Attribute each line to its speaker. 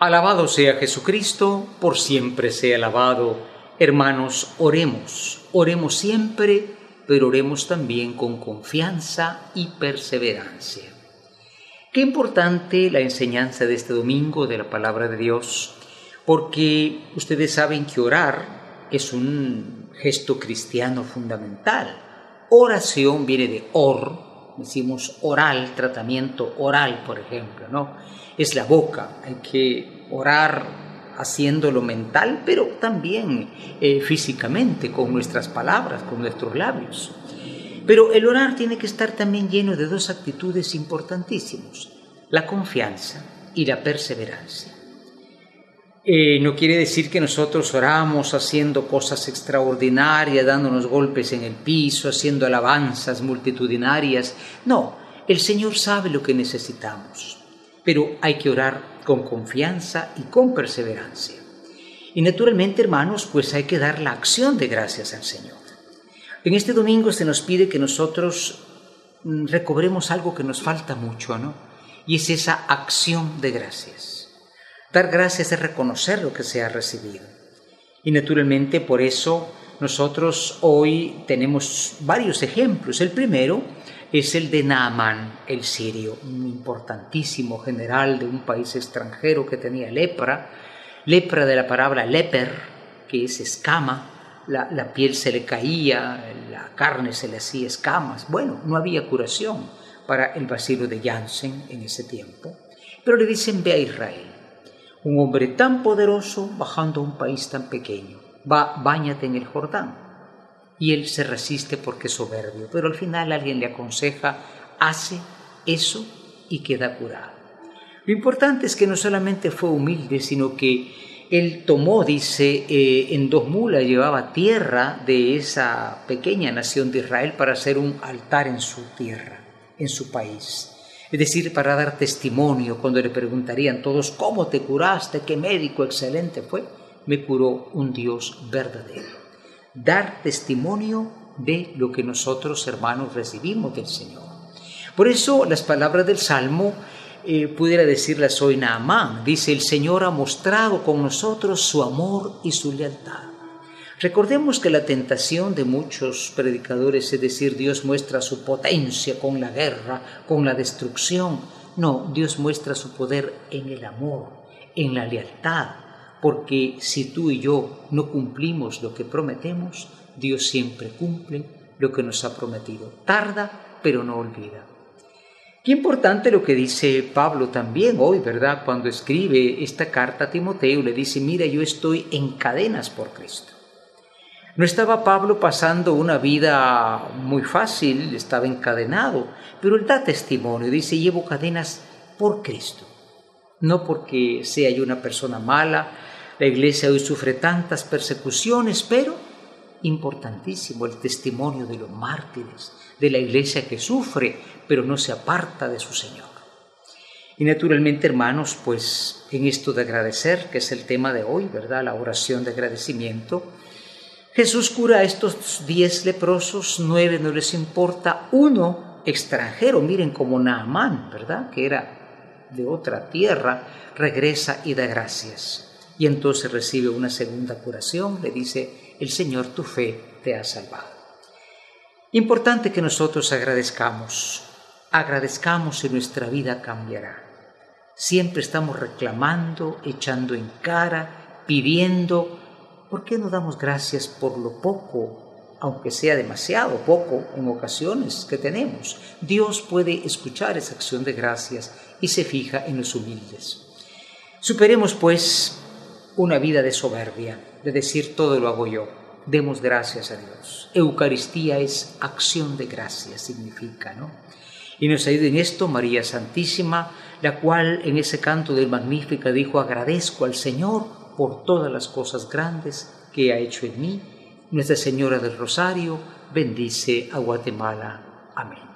Speaker 1: Alabado sea Jesucristo, por siempre sea alabado. Hermanos, oremos, oremos siempre, pero oremos también con confianza y perseverancia. Qué importante la enseñanza de este domingo de la palabra de Dios, porque ustedes saben que orar es un gesto cristiano fundamental. Oración viene de or, decimos oral, tratamiento oral, por ejemplo, ¿no? Es la boca, hay que orar haciéndolo mental, pero también eh, físicamente, con nuestras palabras, con nuestros labios. Pero el orar tiene que estar también lleno de dos actitudes importantísimas, la confianza y la perseverancia. Eh, no quiere decir que nosotros oramos haciendo cosas extraordinarias, dándonos golpes en el piso, haciendo alabanzas multitudinarias. No, el Señor sabe lo que necesitamos, pero hay que orar con confianza y con perseverancia. Y naturalmente, hermanos, pues hay que dar la acción de gracias al Señor. En este domingo se nos pide que nosotros mm, recobremos algo que nos falta mucho, ¿no? Y es esa acción de gracias. Dar gracias es reconocer lo que se ha recibido. Y naturalmente por eso nosotros hoy tenemos varios ejemplos. El primero es el de Naaman, el sirio, un importantísimo general de un país extranjero que tenía lepra, lepra de la palabra leper, que es escama, la, la, piel se le caía, la carne se le hacía escamas. Bueno, no había curación para el vacilo de Janssen en ese tiempo. Pero le dicen, ve a Israel un hombre tan poderoso bajando a un país tan pequeño. Va, báñate en el Jordán. Y él se resiste porque es soberbio, pero al final alguien le aconseja, hace eso y queda curado. Lo importante es que no solamente fue humilde, sino que él tomó, dice, eh, en dos mulas llevaba tierra de esa pequeña nación de Israel para hacer un altar en su tierra, en su país es decir, para dar testimonio cuando le preguntarían todos, ¿cómo te curaste? ¿Qué médico excelente fue? Me curó un Dios verdadero. Dar testimonio de lo que nosotros, hermanos, recibimos del Señor. Por eso las palabras del Salmo eh, pudiera decirlas hoy Naamán. Dice, el Señor ha mostrado con nosotros su amor y su lealtad. Recordemos que la tentación de muchos predicadores es decir, Dios muestra su potencia con la guerra, con la destrucción. No, Dios muestra su poder en el amor, en la lealtad, porque si tú y yo no cumplimos lo que prometemos, Dios siempre cumple lo que nos ha prometido. Tarda, pero no olvida. Qué importante lo que dice Pablo también hoy, ¿verdad? Cuando escribe esta carta a Timoteo, le dice, mira, yo estoy en cadenas por Cristo. No estaba Pablo pasando una vida muy fácil, estaba encadenado, pero él da testimonio, dice, llevo cadenas por Cristo, no porque sea yo una persona mala, la iglesia hoy sufre tantas persecuciones, pero importantísimo el testimonio de los mártires, de la iglesia que sufre, pero no se aparta de su Señor. Y naturalmente, hermanos, pues en esto de agradecer, que es el tema de hoy, ¿verdad? La oración de agradecimiento, Jesús cura a estos diez leprosos, nueve no les importa, uno extranjero, miren como Naamán, ¿verdad? Que era de otra tierra, regresa y da gracias. Y entonces recibe una segunda curación, le dice, el Señor tu fe te ha salvado. Importante que nosotros agradezcamos, agradezcamos y nuestra vida cambiará. Siempre estamos reclamando, echando en cara, pidiendo, ¿por qué no damos gracias por lo poco, aunque sea demasiado poco en ocasiones que tenemos? Dios puede escuchar esa acción de gracias y se fija en los humildes. Superemos pues una vida de soberbia, de decir todo lo hago yo. Demos gracias a Dios. Eucaristía es acción de gracias, significa, ¿no? Y nos ayuda en esto María Santísima, la cual en ese canto del Magnífica dijo, agradezco al Señor por todas las cosas grandes que ha hecho en mí. Nuestra Señora del Rosario bendice a Guatemala. Amén.